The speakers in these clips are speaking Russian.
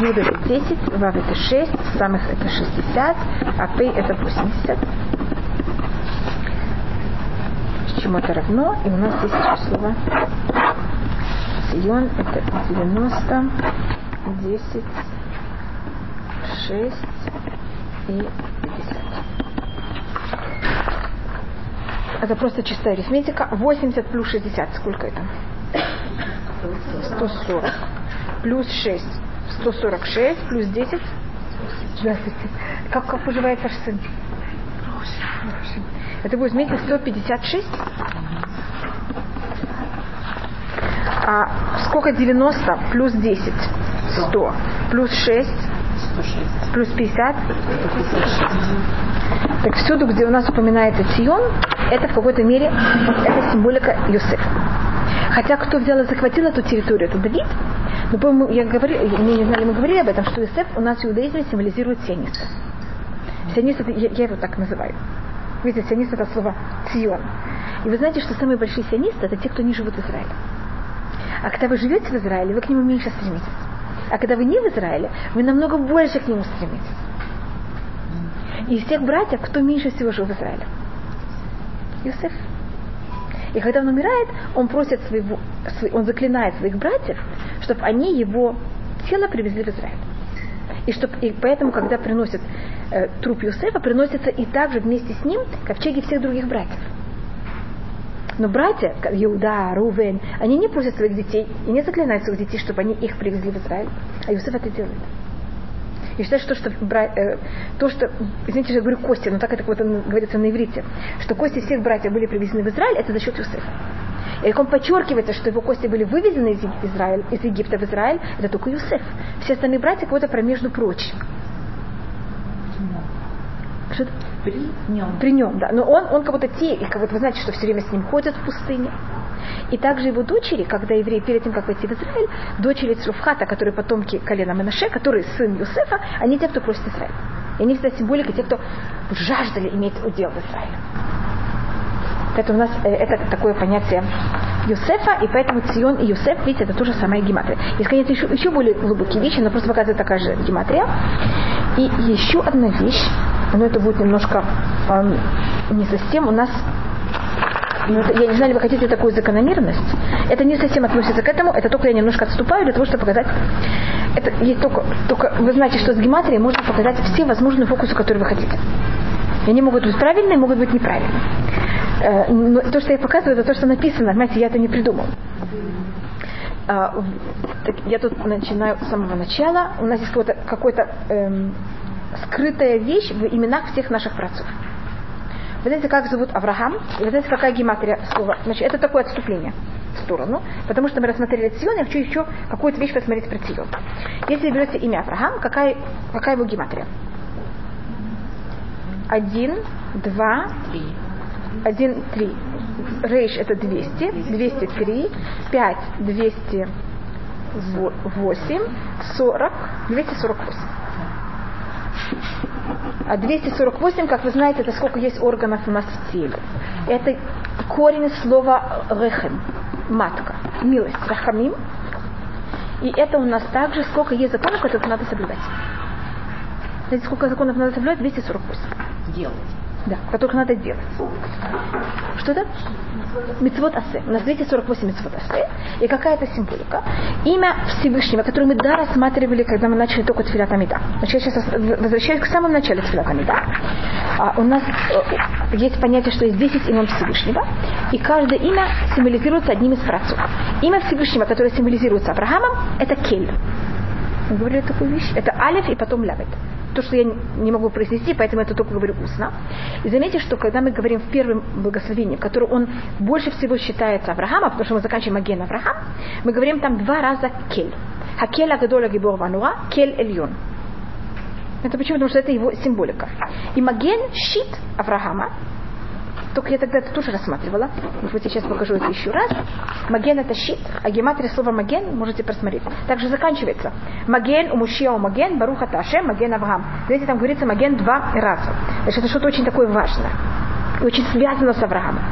Юд это 10, Вав это 6, самых это 60, а Пей это 80. Чему это равно? И у нас есть число Сион это 90, 10, 6 и 50. Это просто чистая арифметика. 80 плюс 60. Сколько это? 140. Плюс 6. 146. Плюс 10. Здравствуйте. Как, как поживает ваш сын? Это будет, вместе 156. А сколько 90 плюс 10? 100. Плюс 6? 106. Плюс 50? 156. Так всюду, где у нас упоминается Сион, это в какой-то мере это символика Юсефа. Хотя кто взял и захватил эту территорию, это Давид. Но помню, я говорил, мне не знали, мы говорили об этом, что Юсеф у нас в иудаизме символизирует сиониста. Сионист, это, я, я его так называю. Видите, сионист это слово Сион. И вы знаете, что самые большие сионисты это те, кто не живут в Израиле. А когда вы живете в Израиле, вы к нему меньше стремитесь. А когда вы не в Израиле, вы намного больше к нему стремитесь. И из всех братьев, кто меньше всего жил в Израиле? Иосиф. И когда он умирает, он просит своего, он заклинает своих братьев, чтобы они его тело привезли в Израиль. И, чтоб, и поэтому, когда приносят э, труп Юсефа, приносится и также вместе с ним ковчеги всех других братьев. Но братья, Иуда, Рувен, они не просят своих детей и не заклинают своих детей, чтобы они их привезли в Израиль. А Юсеф это делает. Я считаю, что, что бра... э, то, что, извините, что я говорю кости, но так это вот говорится на иврите, что кости всех братьев были привезены в Израиль, это за счет Юсефа. И как он подчеркивается, что его кости были вывезены из, Израиль, из Египта в Израиль, это только Юсеф. Все остальные братья кого-то про между прочим. Что При нем. При нем, да. Но он, он как будто те, и как вот вы знаете, что все время с ним ходят в пустыне. И также его дочери, когда евреи перед тем, как войти в Израиль, дочери Цруфхата, которые потомки колена Менаше, которые сын Юсефа, они те, кто просит Израиль. И они всегда символика, те, кто жаждали иметь удел в Израиле. Это у нас э, это такое понятие Юсефа, и поэтому Цион и Юсеф, видите, это тоже самая гематрия. Есть, конечно, еще, еще более глубокие вещи, но просто показывает такая же гематрия. И еще одна вещь, но это будет немножко э, не совсем, у нас я не знаю, вы хотите такую закономерность. Это не совсем относится к этому, это только я немножко отступаю для того, чтобы показать. Это только, только вы знаете, что с гематрией можно показать все возможные фокусы, которые вы хотите. И они могут быть правильные, могут быть неправильные. Э, но то, что я показываю, это то, что написано. Понимаете, я это не придумал. А, я тут начинаю с самого начала. У нас есть какой-то эм, скрытая вещь в именах всех наших працов. Вы знаете, как зовут Авраам? Вы знаете, какая гематрия слова? Значит, это такое отступление в сторону, потому что мы рассмотрели Цион, я хочу еще какую-то вещь посмотреть про Цион. Если берете имя Авраам, какая, какая его гематрия? Один, два. Один, три. Рейш это 200, 203, 5, 208, 40, 248. А 248, как вы знаете, это сколько есть органов у нас в теле. Это корень слова рехем, матка, милость, рахамим. И это у нас также сколько есть законов, которых надо соблюдать. Знаете, сколько законов надо соблюдать? 248. Делать. Да, которых надо делать. Что это? Мецвод Асе. У нас 248 Мецвод Асе. И какая-то символика. Имя Всевышнего, которое мы да рассматривали, когда мы начали только Тфилат Амида. Значит, я сейчас возвращаюсь к самому началу Тфилат Амида. А, у нас э, есть понятие, что есть 10 имен Всевышнего. И каждое имя символизируется одним из працов. Имя Всевышнего, которое символизируется Авраамом, это Кель. Мы говорили такую вещь. Это Алиф и потом Лавет то, что я не могу произнести, поэтому это только говорю устно. И заметьте, что когда мы говорим в первом благословении, в котором он больше всего считается Авраама, потому что мы заканчиваем Аген Авраам, мы говорим там два раза кель. Хакель Агадола Гибор Вануа, кель Эльон. Это почему? Потому что это его символика. И Маген щит Авраама, только я тогда это тоже рассматривала. Может быть, я сейчас покажу это еще раз. Маген это щит, а гематрия слова маген можете просмотреть. Также заканчивается. Маген у Мушия у маген, Баруха Таше, маген Авраам. Знаете, там говорится маген два раза. Значит, это что-то очень такое важное. И очень связано с Авраамом.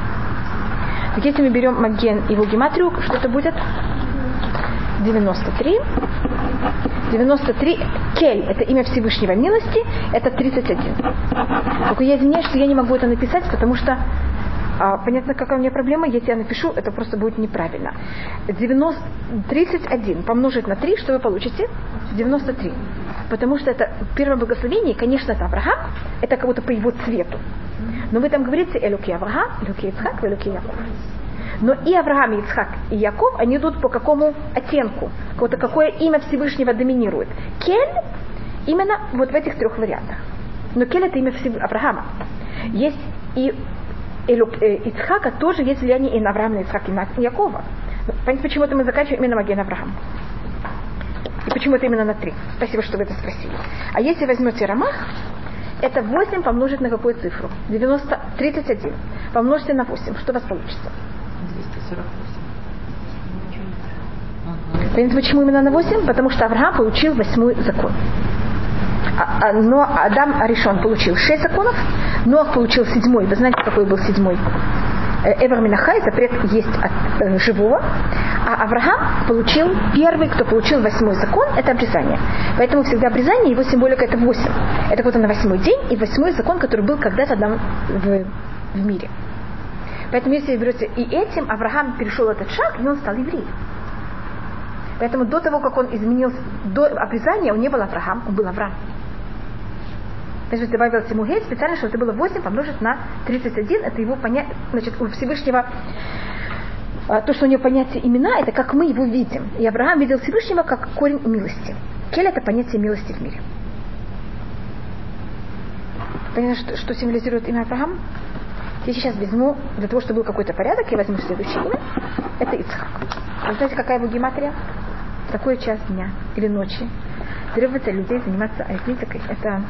Так если мы берем маген и его гематрию, что это будет? 93. 93. Кель – это имя Всевышнего милости, это 31. Только я извиняюсь, что я не могу это написать, потому что а, понятно, какая у меня проблема, если я напишу, это просто будет неправильно. 90, 31 помножить на 3, что вы получите? 93. Потому что это первое благословение, конечно, это Авраам, это как будто по его цвету. Но вы там говорите Элюки Авраам, Элюки Ицхак, Элюки Яков. Но и Авраам, и Ицхак, и Яков, они идут по какому оттенку, какое-то какое имя Всевышнего доминирует. Кель именно вот в этих трех вариантах. Но Кель это имя Авраама. Есть и э, Ицхака тоже есть влияние и на Авраама, и Ицхака, и на Якова. Понимаете, почему это мы заканчиваем именно Маген Авраам? И почему это именно на три? Спасибо, что вы это спросили. А если возьмете Рамах, это 8 помножить на какую цифру? 90, 31. Помножьте на 8. Что у вас получится? 248. Понимаете, почему именно на 8? Потому что Авраам получил восьмой закон. А, а, но Адам Аришон получил 6 законов, Ноах получил седьмой. Вы знаете, какой был седьмой? Э, Эвер Минахай, запрет есть от э, живого, а Авраам получил, первый, кто получил восьмой закон, это обрезание. Поэтому всегда обрезание, его символика это восемь. Это вот на восьмой день и восьмой закон, который был когда-то в, в мире. Поэтому если вы берете и этим, Авраам перешел этот шаг, и он стал евреем. Поэтому до того, как он изменился, до обрезания, он не был Авраам, он был Авраам. Значит, добавил ему гей специально, чтобы это было 8 помножить на 31. Это его понятие, значит, у Всевышнего а, то, что у него понятие имена, это как мы его видим. И Авраам видел Всевышнего как корень милости. Кель это понятие милости в мире. Понятно, что, что символизирует имя Авраам? Я сейчас возьму, для того, чтобы был какой-то порядок, я возьму следующее имя. Это Ицхак. Вы знаете, какая его гематрия? Такой час дня или ночи требуется людей заниматься арифметикой. Это...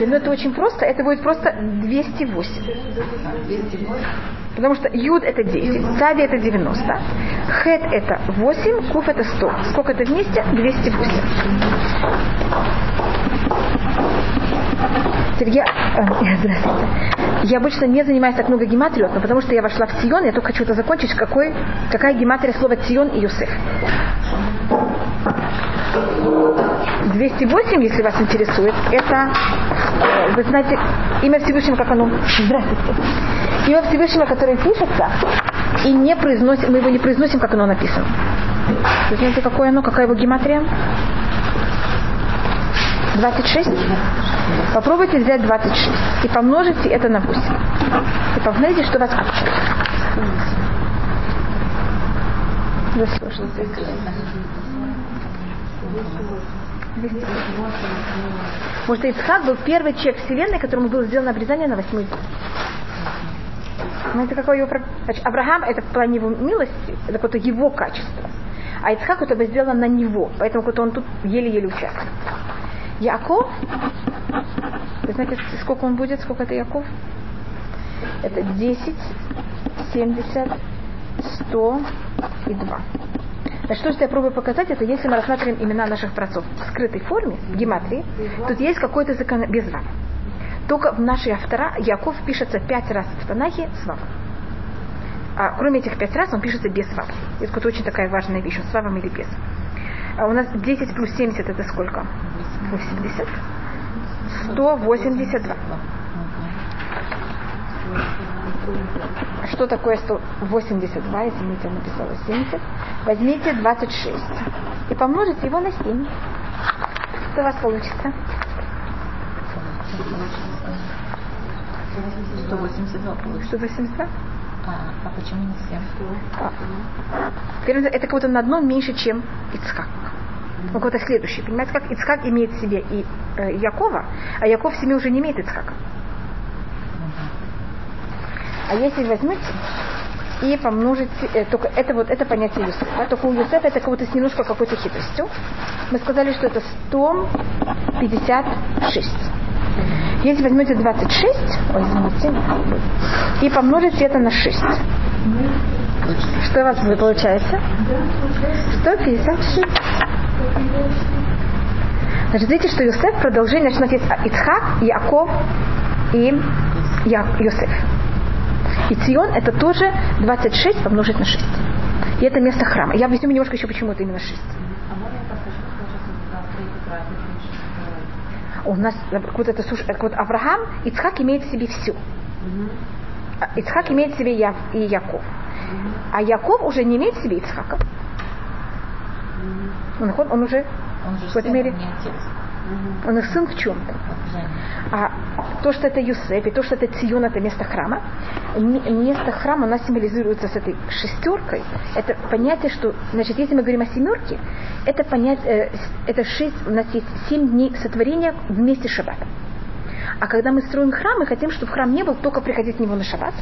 Но это очень просто. Это будет просто 208. Потому что юд это 10, сади это 90, хет это 8, куф это 100. Сколько это вместе? 208. Сергей, э, здравствуйте. Я обычно не занимаюсь так много гематрией, но потому что я вошла в Тион, я только хочу это закончить, какой, какая гематрия слова Тион и Юсеф. 208, если вас интересует, это, э, вы знаете, имя Всевышнего, как оно? Здравствуйте. Имя Всевышнего, которое пишется, и не произносим, мы его не произносим, как оно написано. Вы знаете, какое оно, какая его гематрия? 26? Попробуйте взять 26 и помножите это на 8. И посмотрите, что у вас получится. Может, Ицхак был первый человек Вселенной, которому было сделано обрезание на восьмой день. Знаете, какое его... Значит, Авраам это в плане его милости, это какое-то его качество. А Ицхак это было сделано на него, поэтому вот он тут еле-еле участвует. Яков, вы знаете, сколько он будет, сколько это Яков? Это 10, 70, 100 и 2. Значит, то, что я пробую показать, это если мы рассматриваем имена наших працов в скрытой форме, в гематрии, тут есть какой-то закон без вав. Только в нашей автора Яков пишется пять раз в Танахе с вавом. А кроме этих пять раз он пишется без вав. Это очень такая важная вещь, с вавом или без. А у нас 10 плюс 70 это сколько? 80. 182. Что такое 182, извините, я написала 70? Возьмите 26 и помножите его на 7. Что у вас получится? 182 получится. 182? А, а почему не 7? А. Это как будто на одном меньше, чем Ицхак. Ну, какой-то следующий. Понимаете, как Ицхак имеет в себе и э, Якова, а Яков в себе уже не имеет Ицхака. А если возьмете и помножите, э, только это вот это понятие Юсефа, только у Юсефа это как будто с немножко какой-то хитростью. Мы сказали, что это 156. Если возьмете 26, ой, извините, и помножите это на 6. Что у вас получается? 156. Значит, видите, что Юсеф продолжение, значит, у нас есть Ицхак, Яков и Юсеф. И Цион это тоже 26 помножить на 6. И это место храма. Я объясню немножко еще, почему это именно 6. А можно я У нас вот это суш, вот Авраам, Ицхак имеет в себе все. Ицхак имеет в себе Яв, и Яков. А Яков уже не имеет в себе Ицхака. Он, он уже Он же в этом мире. не отец. Он их сын в чем-то. А то, что это Юсеф, и то, что это Цион, это место храма, место храма, оно символизируется с этой шестеркой. Это понятие, что, значит, если мы говорим о семерке, это понятие, э, это шесть, у нас есть семь дней сотворения вместе с шаббатом. А когда мы строим храм, мы хотим, чтобы храм не был только приходить в него на шаббат,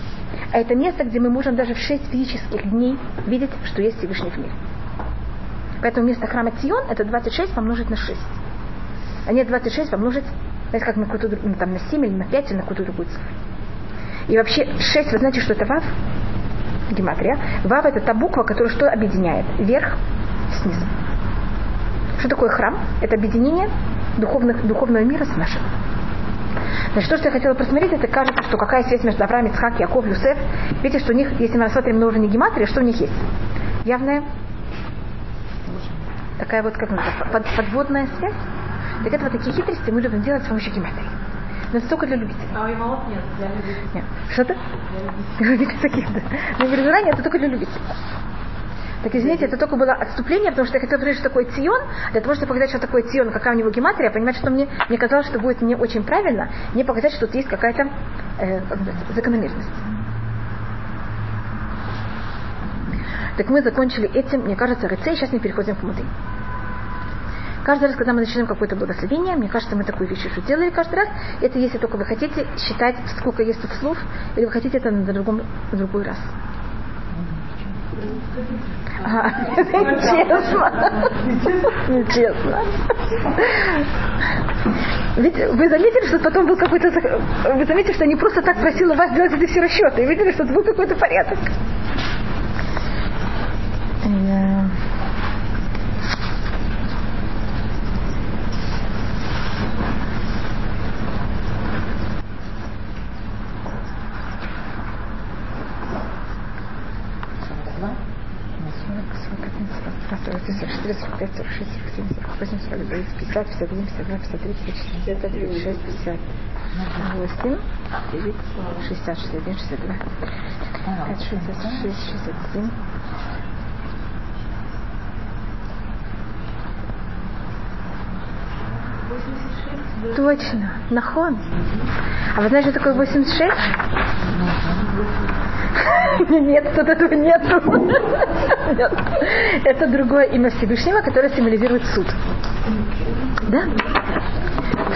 а это место, где мы можем даже в шесть физических дней видеть, что есть Всевышний в мире. Поэтому место храма Цион это 26 помножить на 6. А не 26 помножить, знаете, как на какую-то ну, там, на 7 или на 5 или на какую-то другую цифру. И вообще 6, вы знаете, что это вав? Гематрия. Вав это та буква, которая что объединяет? Верх с низом. Что такое храм? Это объединение духовных, духовного мира с нашим. Значит, то, что я хотела посмотреть, это кажется, что какая связь между Авраамом, Ицхак, Яков, Юсеф. Видите, что у них, если мы рассмотрим на уровне гематрии, что у них есть? Явная такая вот, как называется, под- подводная связь. Так это вот такие хитрости мы любим делать с помощью гематрии. Но это только для любителей. А у Иванов нет, для людей. Нет. Что-то? Никаких таких, да. Но это только для любителей. Так извините, это только было отступление, потому что я хотела посмотреть, что такое Цион. Для того, чтобы показать, что такое Цион, какая у него гематрия, понимать, что мне, мне казалось, что будет не очень правильно, не показать, что тут есть какая-то э, как закономерность. Так мы закончили этим, мне кажется, и сейчас мы переходим к муды. Каждый раз, когда мы начинаем какое-то благословение, мне кажется, мы такую вещь уже делали каждый раз. Это если только вы хотите считать, сколько есть тут слов, или вы хотите это на другом, на другой раз. А, Нечестно. Ведь вы заметили, что потом был какой-то... Вы заметили, что не просто так просила вас делать эти все расчеты. И видели, что был какой-то порядок. Э, Два. На сорок. 44, 45, 46, 47, 48, 49, 50, 51, 52, 53, 54, 56, 58, 9, 60, 61, 62, А, 5, 66, 67. Точно, нахон. А вы знаете, что такое 86? Нет, тут этого нету. Нет. Это другое имя Всевышнего, которое символизирует суд. Да?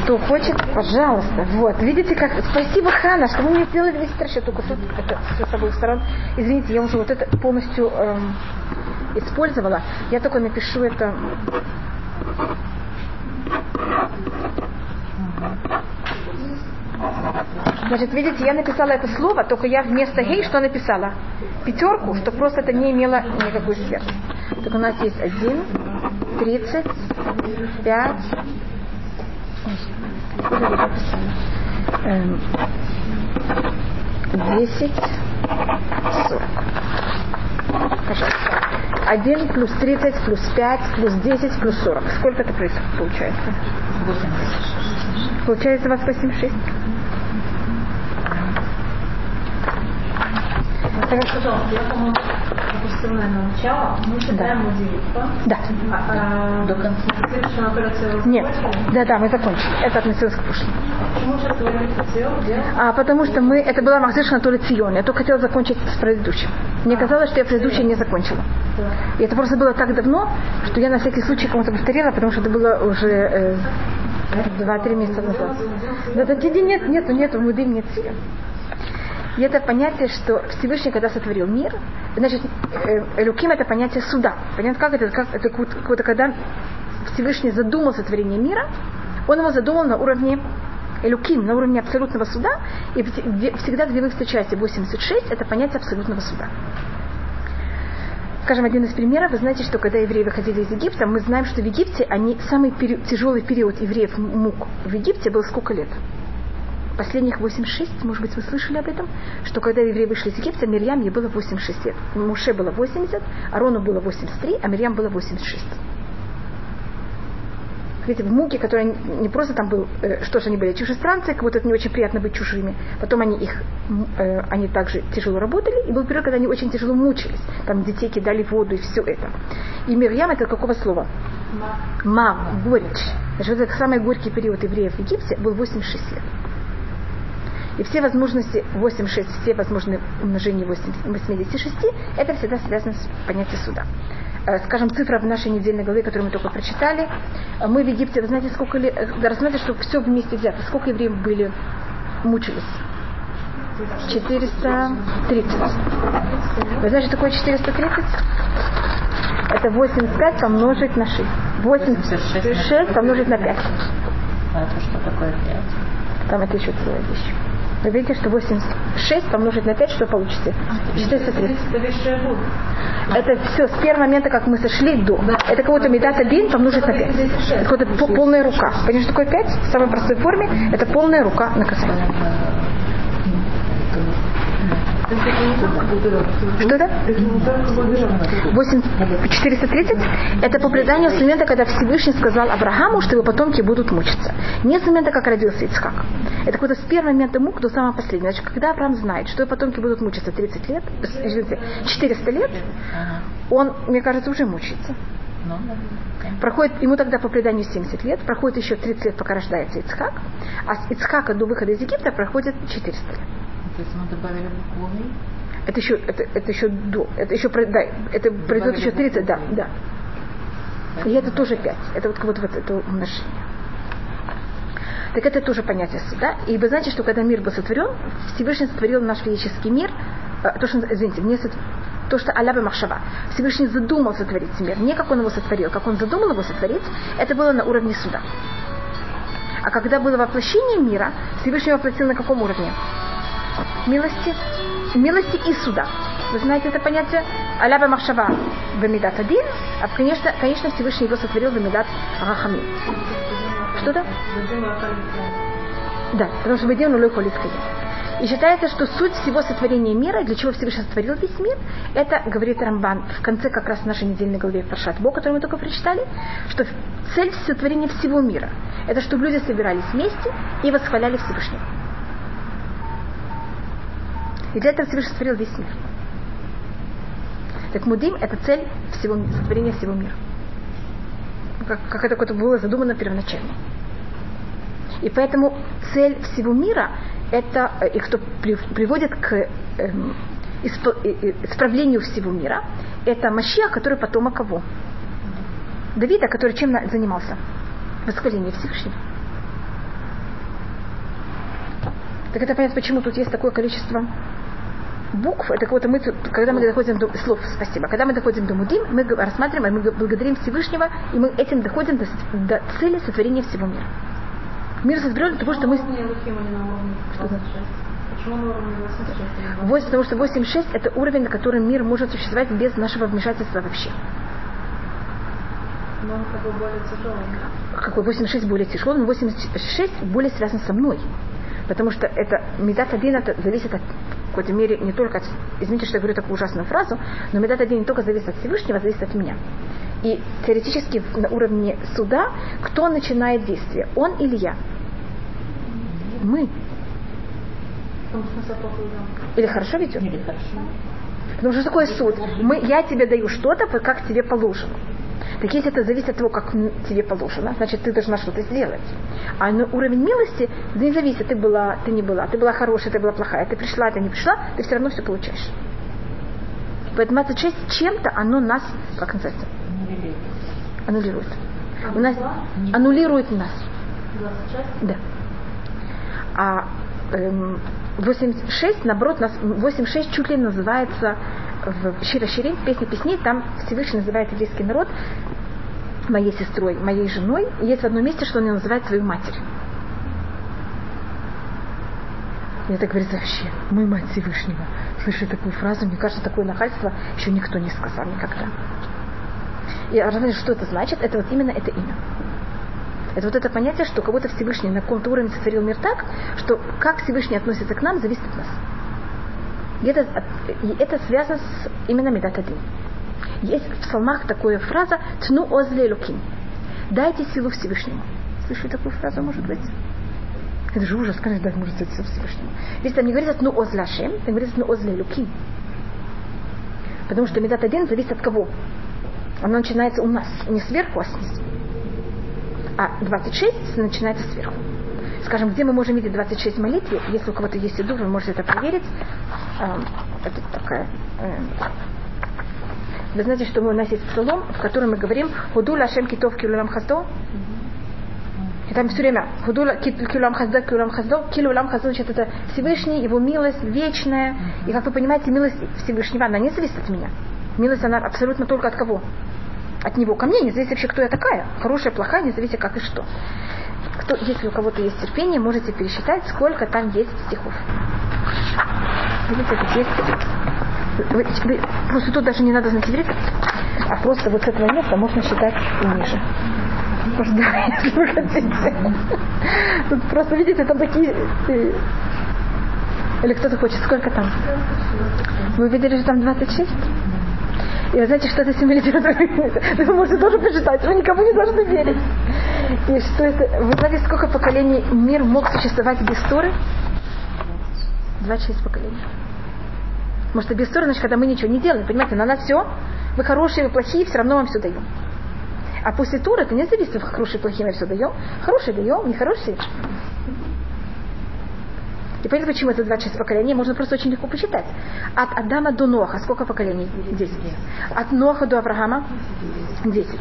Кто хочет, пожалуйста. Вот. Видите, как... Спасибо, Хана, что вы мне сделали весь расчет. Только тут это с обоих сторон. Извините, я уже вот это полностью эм, использовала. Я только напишу это... Значит, видите, я написала это слово, только я вместо гей что написала? Пятерку, что просто это не имело никакой связи. Так у нас есть один, тридцать, пять, десять, сорок. Пожалуйста. Один плюс тридцать плюс пять плюс десять плюс сорок. Сколько это получается? Получается у вас 86? Скажите, пожалуйста, я, по-моему, допустим, наверное, начало, мы считаем мудилитва. Да. А, До конца. Следующую операцию Нет. Да, да, мы закончили. Это относилось к прошлому. А потому что мы, это была Махзиш то ли Цион. Я только хотела закончить с предыдущим. Мне казалось, что я предыдущий не закончила. И это просто было так давно, что я на всякий случай кому-то повторила, потому что это было уже э, два-три месяца назад. Да, да, нет, нет, нету, нету, муды нет Цион. И это понятие, что Всевышний, когда сотворил мир, значит, э, Элюким это понятие суда. Понятно, как это? Как это какое-то, когда Всевышний задумал сотворение мира, он его задумал на уровне Элюким, на уровне абсолютного суда, и всегда, где вы встречаете 86, это понятие абсолютного суда. Скажем, один из примеров, вы знаете, что когда евреи выходили из Египта, мы знаем, что в Египте они, самый период- тяжелый период евреев мук в Египте был сколько лет? Последних 86, может быть, вы слышали об этом, что когда евреи вышли из Египта, Мирьям ей было 86 лет. Муше было 80, Арону было 83, а Мирьям было 86. видите, в муке, которые не просто там был, э, что же они были чужестранцы, как будто это не очень приятно быть чужими. Потом они их, э, они также тяжело работали, и был период, когда они очень тяжело мучились. Там детей кидали в воду и все это. И Мирьям это какого слова? Мав, горечь. Значит, вот этот самый горький период евреев в Египте был 86 лет. И все возможности 8-6, все возможные умножения 86, это всегда связано с понятием суда. Э, скажем, цифра в нашей недельной главе, которую мы только прочитали. Э, мы в Египте, вы знаете, сколько ли, да, рассмотрите, что все вместе взято, сколько евреев были, мучились? 430. Вы знаете, что такое 430? Это 85 помножить на 6. 86 помножить на 5. А это что такое 5? Там это еще целая вещь. Вы видите, что 86 помножить на 5, что получите? 430. Это все с первого момента, как мы сошли до. Это какой-то медат один помножить на 5. Это какая-то полная рука. Понимаете, что такое 5? В самой простой форме это полная рука наказания. Что это? 8, 430? Это по преданию с момента, когда Всевышний сказал Аврааму, что его потомки будут мучиться. Не с момента, как родился Ицхак. Это какой-то с первого момента мук до самого последнего. Значит, когда Авраам знает, что его потомки будут мучиться 30 лет, извините, 400 лет, он, мне кажется, уже мучается. Проходит, ему тогда по преданию 70 лет, проходит еще 30 лет, пока рождается Ицхак, а с Ицхака до выхода из Египта проходит 400 лет. Мы добавили букву Это еще, это, это еще до, это еще, да, это произойдет еще 30, да, да. И это тоже 5. Это вот, вот, вот это умножение. Так это тоже понятие суда. И вы знаете, что когда мир был сотворен, Всевышний сотворил наш физический мир, то, что, извините, не сот... то, что Аляба Махшава. Всевышний задумал сотворить мир. Не как он его сотворил, как он задумал его сотворить, это было на уровне суда. А когда было воплощение мира, Всевышний воплотил на каком уровне? Милости, милости и суда. Вы знаете это понятие? Аляба Махшава Бамидат один, а конечно, конечно Всевышний его сотворил Бамидат Рахами. Что-то? Да, потому что Бадим нулой холицкой. И считается, что суть всего сотворения мира, для чего Всевышний сотворил весь мир, это, говорит Рамбан, в конце как раз нашей недельной главе Паршат Бо, которую мы только прочитали, что цель сотворения всего мира, это чтобы люди собирались вместе и восхваляли Всевышнего. И для этого Всевышний сотворил весь мир. Так мудим – это цель всего, сотворения всего мира. Как, как это какое-то было задумано первоначально. И поэтому цель всего мира – это, э, и кто приводит к эм, исправлению всего мира, это Машия, который потомок кого? Давида, который чем занимался? Восхваление Всевышнего. Так это понятно, почему тут есть такое количество букв, это какой-то мы, когда мы доходим до слов, спасибо, когда мы доходим до мудим, мы рассматриваем, мы благодарим Всевышнего, и мы этим доходим до, до цели сотворения всего мира. Мир сотворен для того, что мы... Что Вот, потому что 8.6 это уровень, на котором мир может существовать без нашего вмешательства вообще. Но он как бы более тяжелый. Какой 8.6 более тяжелый, но 8.6 более связан со мной. Потому что это медат один это зависит от в какой-то мере не только от... Извините, что я говорю такую ужасную фразу, но медат один не только зависит от Всевышнего, зависит от меня. И теоретически на уровне суда, кто начинает действие, он или я? Мы. Или хорошо ведет? Или хорошо. Потому что такое суд? Мы, я тебе даю что-то, как тебе положено. Так если это зависит от того, как тебе положено, значит, ты должна что-то сделать. А на уровень милости не зависит, ты была, ты не была, ты была хорошая, ты была плохая, ты пришла, ты не пришла, ты все равно все получаешь. Поэтому 26 чем-то оно нас, как называется? Аннулирует. У нас аннулирует нас. 26? Да. А эм, 86, наоборот, нас 86 чуть ли называется в Шира Ширин, в песне песней, там Всевышний называет еврейский народ моей сестрой, моей женой. И есть в одном месте, что он ее называет свою матерь. И это говорится вообще, мы мать Всевышнего. Слышу такую фразу, мне кажется, такое нахальство еще никто не сказал никогда. И а что это значит? Это вот именно это имя. Это вот это понятие, что кого-то Всевышний на каком-то уровне сотворил мир так, что как Всевышний относится к нам, зависит от нас. Это, и это связано с именно Медат Есть в псалмах такая фраза «Тну озле луким». Дайте силу Всевышнему. Слышали такую фразу, может быть? Это же ужас, конечно, дать может силу Всевышнему. Здесь там не говорится «ну оз лашем», там говорится «ну оз люки». Потому что медат один зависит от кого? Оно начинается у нас, не сверху, а снизу. А 26 начинается сверху. Скажем, где мы можем видеть 26 молитв, если у кого-то есть иду, вы можете это проверить. Это такая вы знаете, что у нас есть псалом, в котором мы говорим «Худу лашем китов килулам хаздо». И там все время «Худу килулам хаздо, килулам хаздо». Килулам хаздо, значит, это Всевышний, его милость вечная. И, как вы понимаете, милость Всевышнего, она не зависит от меня. Милость, она абсолютно только от кого? От него ко мне, не зависит вообще, кто я такая. Хорошая, плохая, не зависит как и что. Кто, если у кого-то есть терпение, можете пересчитать, сколько там есть стихов. Видите, тут есть вы, вы, просто тут даже не надо знать иврит, а просто вот с этого места можно считать и ниже. Может, да, если вы хотите. Тут просто, видите, там такие... Э, или кто-то хочет, сколько там? Вы видели, что там 26? И вы знаете, что это символизирует? Вы можете тоже посчитать, вы никому не должны верить. И что это... Вы знаете, сколько поколений мир мог существовать без Торы? 26 поколений. Потому что без ссоры, значит, когда мы ничего не делаем, понимаете, на нас все, вы хорошие, вы плохие, все равно вам все даем. А после тура это не зависит, хорошие, плохие, мы все даем. Хорошие даем, нехорошие. И понятно, почему это 26 поколений, можно просто очень легко посчитать. От Адама до Ноха сколько поколений? 10. От Ноха до Авраама 10.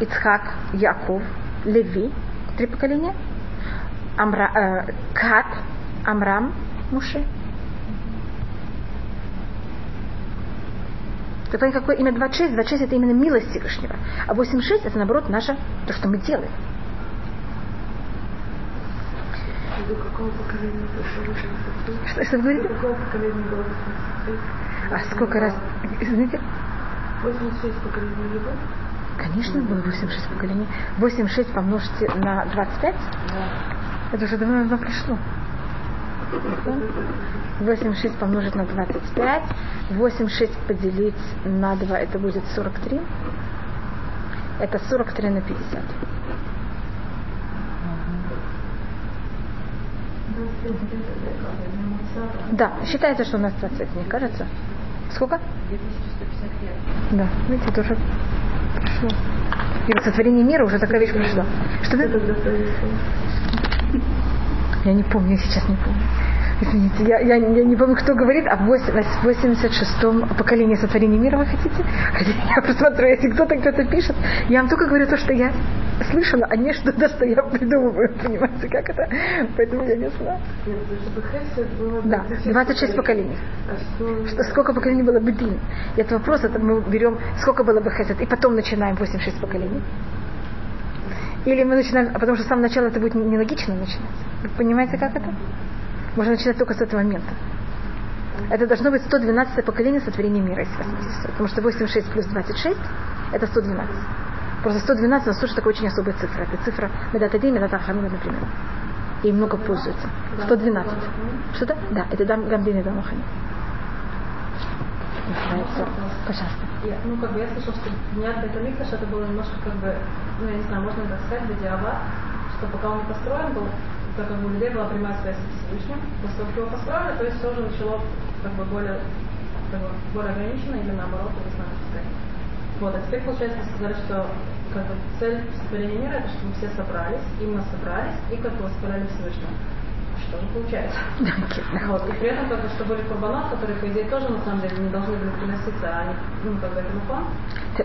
Ицхак, Яков, Леви, три поколения. Амра, э, Кат, Амрам, Муше, Ты понимаешь, какое имя 26? 26 это именно милость Всевышнего. А 86 это наоборот наше, то, что мы делаем. До какого поколения Что, что вы говорите? До какого поколения было 86? А сколько раз? Извините? 86 поколений было? Конечно, было 86 поколений. 86 помножьте на 25. Да. Это уже давно пришло. 8,6 помножить на 25. 8,6 поделить на 2, это будет 43. Это 43 на 50. Да, считается, что у нас 20, мне кажется. Сколько? 2150 лет. Да, видите, это уже прошло. И сотворение мира уже такая вещь пришла. Что ты? Я не помню, я сейчас не помню. Извините, я, я, я не помню, кто говорит, а в 86-м поколении сотворения мира вы хотите? Я просмотрю, если кто-то кто-то пишет, я вам только говорю то, что я слышала, а не что-то, что я придумываю. Понимаете, как это? Поэтому я не знаю. Да, 26 поколений. А что, сколько поколений было бы дин? И это вопрос, это мы берем, сколько было бы хесед, и потом начинаем 86 поколений. Или мы начинаем, а потому что с самого начала это будет нелогично начинать. Вы понимаете, как это? Можно начинать только с этого момента. Это должно быть 112 поколение сотворения мира, если интересует. Потому что 86 плюс 26 это 112. Просто 112 у тоже такая очень особая цифра. Это цифра Медатадин, Медатахамина, например. И много пользуются. 112. Что-то? Да, это Гамбин и Дамахани. Пожалуйста. Я, ну, как бы я слышала, что меня это микро, что это было немножко как бы, ну, я не знаю, можно это сказать, Бадиава, что пока он не построен был, так как у людей была прямая связь с Всевышним, как его построили, то есть все уже начало как бы более, как бы, более ограничено или наоборот, знаю, как сказать. Вот, а теперь, получается, вы сказали, что как бы цель сотворения мира это чтобы все собрались, именно собрались и как бы восхваляли Всевышнего. Что же получается? вот. И при этом, как бы, что были курбанот, которые, по идее, тоже на самом деле не должны были приноситься, а они, ну, как бы, это фон.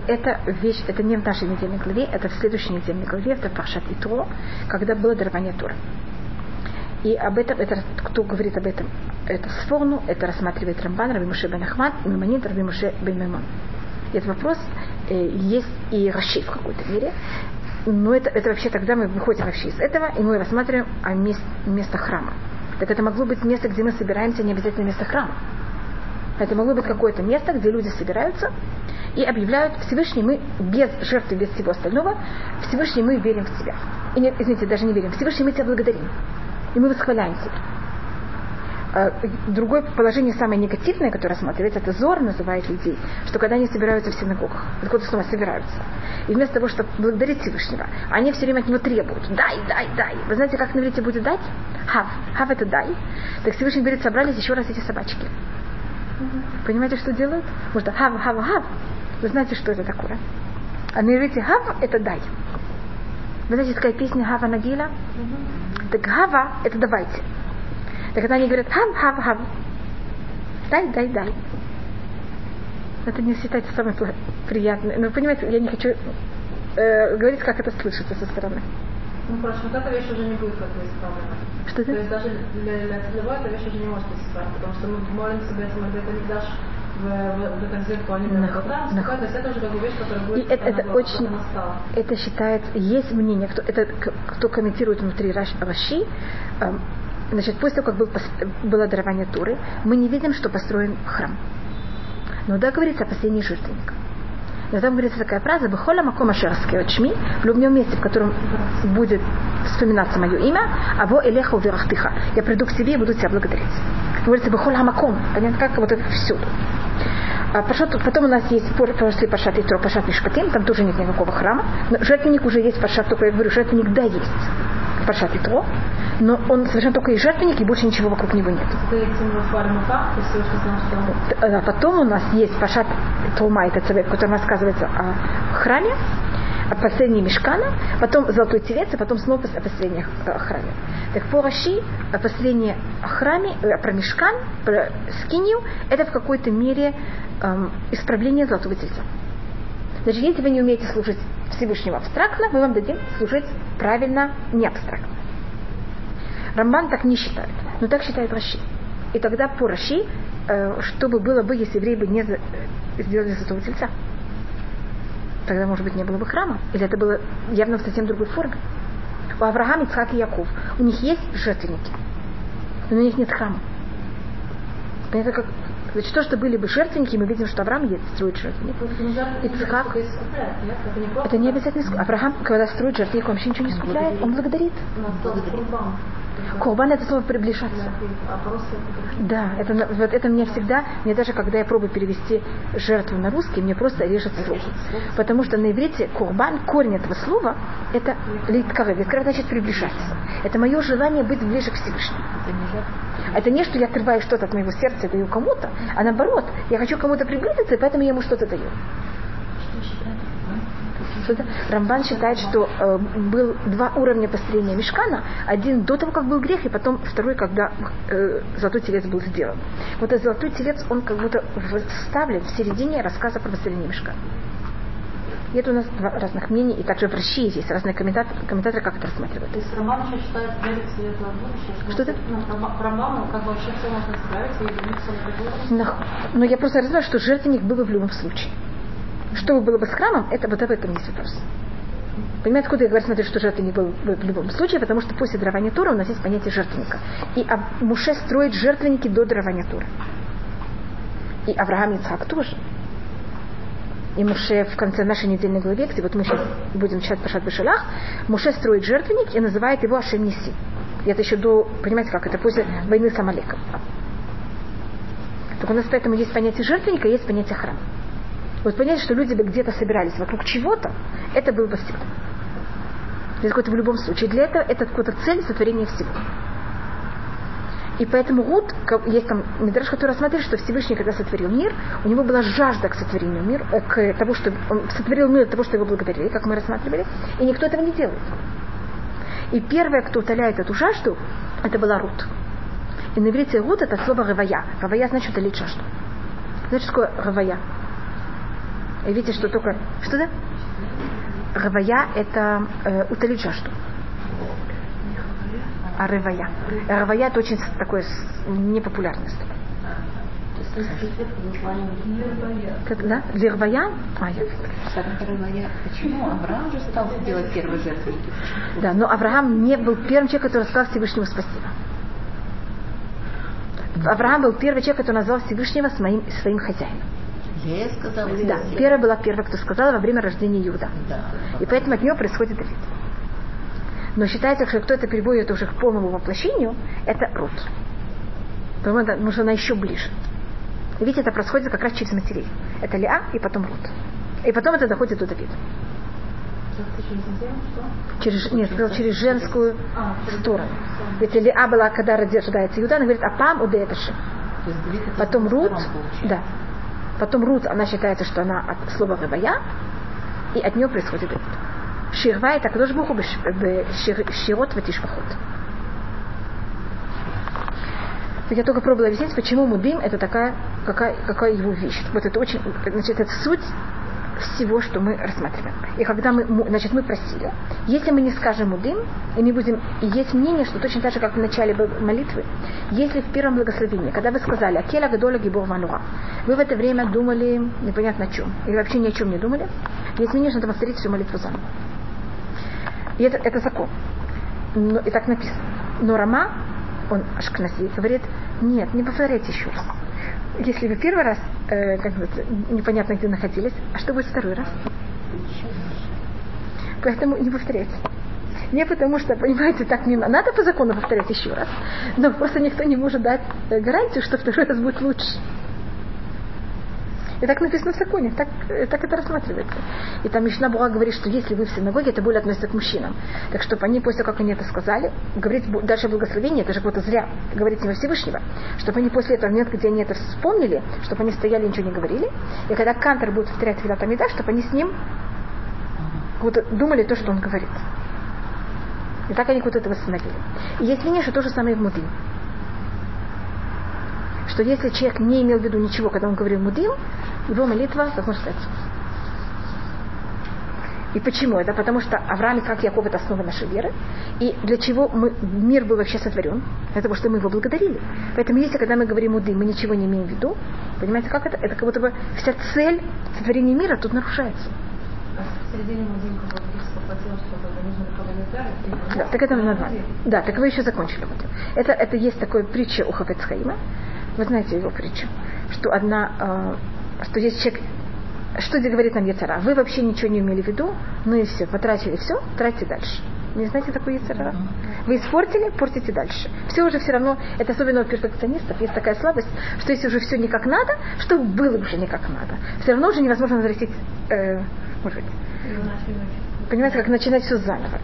Это вещь, это не в нашей недельной главе, это в следующей недельной главе, это Пашат Итро, когда было дарование Тура. И об этом, это, кто говорит об этом, это Сфорну, это рассматривает Рамбан, Раби Муше бен Ахмад, Мимонит, Раби Муше бен Мимон. И этот вопрос э, есть и Раши в какой-то мере. Но это, это вообще тогда мы выходим вообще из этого, и мы рассматриваем о мест, место храма. Так это могло быть место, где мы собираемся, не обязательно место храма. Это могло быть какое-то место, где люди собираются и объявляют Всевышний мы без жертвы, без всего остального, Всевышний мы верим в Тебя. И нет, извините, даже не верим. Всевышний мы Тебя благодарим. И мы восхваляем себя. Э, Другое положение, самое негативное, которое рассматривается, это Зор называет людей, что когда они собираются в синагогах, откуда снова собираются, и вместо того, чтобы благодарить Всевышнего, они все время от него требуют, дай, дай, дай. Вы знаете, как на иврите будет дать? Хав. Хав это дай. Так Всевышний говорит, собрались еще раз эти собачки. Понимаете, что делают? Может, хав, хав, хав. Вы знаете, что это такое? А на хав это дай. Вы знаете, такая песня Хава Нагила? Так Хава это давайте. Так когда они говорят хав, хав, хав. Дай, дай, дай. Это не считается самое приятное. Но вы понимаете, я не хочу э, говорить, как это слышится со стороны. Ну хорошо, вот эта вещь уже не будет как бы исправлена. Что То это? есть даже для, для целевой эта вещь уже не может быть исправлена, потому что мы молимся Бетам это не дашь в, в, в этом зеркале, они на Нах- нах- то есть это уже как бы вещь, которая И это, это была, очень, это считается, есть мнение, кто, это, кто комментирует внутри Раш- Раши, эм, значит, после того, как был, было дарование Туры, мы не видим, что построен храм. Но да, говорится о последних жертвенниках. Но там говорится такая фраза «Бехоля макома шерские чми» в любом месте, в котором будет вспоминаться мое имя, а во элеха уверахтыха. Я приду к тебе и буду тебя благодарить. Говорится «Бехоля маком». Понятно, как вот это всюду. А Пашат- потом у нас есть после Пашат Итро, Пашат Мишпатим, там тоже нет никакого храма. Но жертвенник уже есть Пашат, только я говорю, жертвенник да есть Пашат Итро, но он совершенно только и жертвенник, и больше ничего вокруг него нет. Что А потом у нас есть Пашат Тума, это в котором рассказывается о храме, о последней мешкана, потом золотой телец, и потом снова о последнем э, храме. Так по Раши, о последнем храме, э, про мешкан, про скинию, это в какой-то мере эм, исправление золотого тельца. Значит, если вы не умеете служить Всевышнему абстрактно, мы вам дадим служить правильно, не абстрактно. Рамбан так не считает, но так считает Раши. И тогда по Раши, э, что бы было бы, если евреи бы не э, сделали золотого тельца? Тогда, может быть, не было бы храма. Или это было явно в совсем другой форме. У Авраама, Ицхак и Яков. У них есть жертвенники, но у них нет храма. Понятно, как... Значит, то, что были бы жертвенники, мы видим, что Авраам есть, строит жертвенник. Жарко, Ицхак. искупляет? Это не Это обязательно... Авраам, когда строит жертвенник, он вообще ничего не скупляет, он благодарит. Курбан. Это слово приближаться. Да, это, вот это мне всегда, мне даже когда я пробую перевести жертву на русский, мне просто режет слух. Потому что на иврите курбан, корень этого слова, это литкарев. Литкарев значит приближаться. Это мое желание быть ближе к Всевышнему. Это не жертва. Это не, что я отрываю что-то от моего сердца и даю кому-то, а наоборот, я хочу кому-то приблизиться, и поэтому я ему что-то даю. Что-то. Рамбан считает, что э, был два уровня построения мешкана. Один до того, как был грех, и потом второй, когда э, золотой телец был сделан. Вот этот золотой телец, он как будто вставлен в середине рассказа про построение мешкана. И это у нас два разных мнений, и также в России есть разные комментаторы, комментаторы как это рассматривают. То есть Роман еще считает верить это будущее. Что ты? Ну, Рома- По Роману как бы вообще все можно исправить и вернуться на. Но, но я просто знаю, что жертвенник был бы в любом случае. Что бы было бы с храмом, это вот об этом есть вопрос. Понимаете, откуда я говорю, смотри, что жертвенник был бы в любом случае, потому что после дарования Тура у нас есть понятие жертвенника. И Муше строит жертвенники до дарования Тура. И Авраам и Ицхак тоже. И Муше в конце нашей недельной главе, где вот мы сейчас будем читать Пашат Бешалах, Муше строит жертвенник и называет его Ашем Неси. И это еще до, понимаете как, это после войны с Амалеком. Так у нас поэтому есть понятие жертвенника, есть понятие храма. Вот понятие, что люди бы где-то собирались вокруг чего-то, это был бы. То есть какой-то в любом случае. Для этого это какая-то цель сотворения всего. И поэтому как- есть там Мидраш, который рассматривает, что Всевышний, когда сотворил мир, у него была жажда к сотворению мира, э, к тому, что он сотворил мир для того, что его благодарили, как мы рассматривали, и никто этого не делает. И первая, кто утоляет эту жажду, это была Рут. И на иврите Рут это слово рывая. Рывая значит утолить жажду. Что такое рывая? И видите, что только... Что да? Рывая это э, утолить жажду. А рывая. Рывая это очень такое непопулярное слово. Как, да? Для рвая? А, я... Почему Авраам же стал делать первые жертвенники? Да, но Авраам не был первым человеком, который сказал Всевышнему спасибо. Авраам был первый человек, который назвал Всевышнего своим, своим хозяином. Я сказала. Да, первая была первая, кто сказала во время рождения Иуда. Да. И поэтому от нее происходит Давид. Но считается, что кто это переводит уже к полному воплощению, это Рут. Потому что она еще ближе. И видите, это происходит как раз через матерей. Это Лиа и потом Рут. И потом это доходит до Давида. Через, нет, сказал, через женскую А, сторону. Ведь Лиа была, когда рождается Иуда, она говорит, апам удеташи. Потом Рут, да. Потом Рут, она считается, что она от слова рыбая, и от нее происходит Давид. Ширва это Кадош Буху Широт Ватишпахот. Я только пробовала объяснить, почему мудим это такая, какая, какая его вещь. Вот это очень, значит, это суть всего, что мы рассматриваем. И когда мы, значит, мы просили, если мы не скажем мудым, и мы будем, и есть мнение, что точно так же, как в начале молитвы, если в первом благословении, когда вы сказали «Акеля гадоля гибор вануа», вы в это время думали непонятно о чем, или вообще ни о чем не думали, есть мнение, что надо повторить всю молитву заново. И это, это закон. Но, и так написано. Но Рама, он Ашкнаси, говорит, нет, не повторяйте еще раз если вы первый раз, э, как бы, непонятно где находились, а что будет второй раз? Поэтому не повторяйте. Не потому что, понимаете, так не надо по закону повторять еще раз, но просто никто не может дать э, гарантию, что второй раз будет лучше. И так написано в законе, так, э, так это рассматривается. И там Мишна Буа говорит, что если вы в синагоге, это более относится к мужчинам. Так чтобы они, после того, как они это сказали, говорить дальше благословение, это же как-то зря говорить имя Всевышнего, чтобы они после этого, момента, где они это вспомнили, чтобы они стояли и ничего не говорили, и когда Кантер будет повторять Филат Амида, чтобы они с ним вот думали то, что он говорит. И так они вот это восстановили. И есть мнение, что то же самое и в Мудим что если человек не имел в виду ничего, когда он говорил мудил, его молитва, как можно сказать. И почему это? Потому что Авраам, как Яков, это основа нашей веры. И для чего мы, мир был вообще сотворен? Для того, что мы его благодарили. Поэтому если, когда мы говорим уды, мы ничего не имеем в виду, понимаете, как это? Это как будто бы вся цель сотворения мира тут нарушается. Нужно Да, так это нормально. Да, так вы еще закончили. Это, это есть такое притча у Хафецхаима. Вы знаете его притчу, что одна, э, что есть человек, что здесь говорит нам Яцера? Вы вообще ничего не имели в виду, ну и все, потратили все, тратьте дальше. Не знаете такой Яцера? Вы испортили, портите дальше. Все уже все равно, это особенно у перфекционистов, есть такая слабость, что если уже все не как надо, что было уже не как надо. Все равно уже невозможно возвратить, э, может быть, понимаете, как начинать все заново.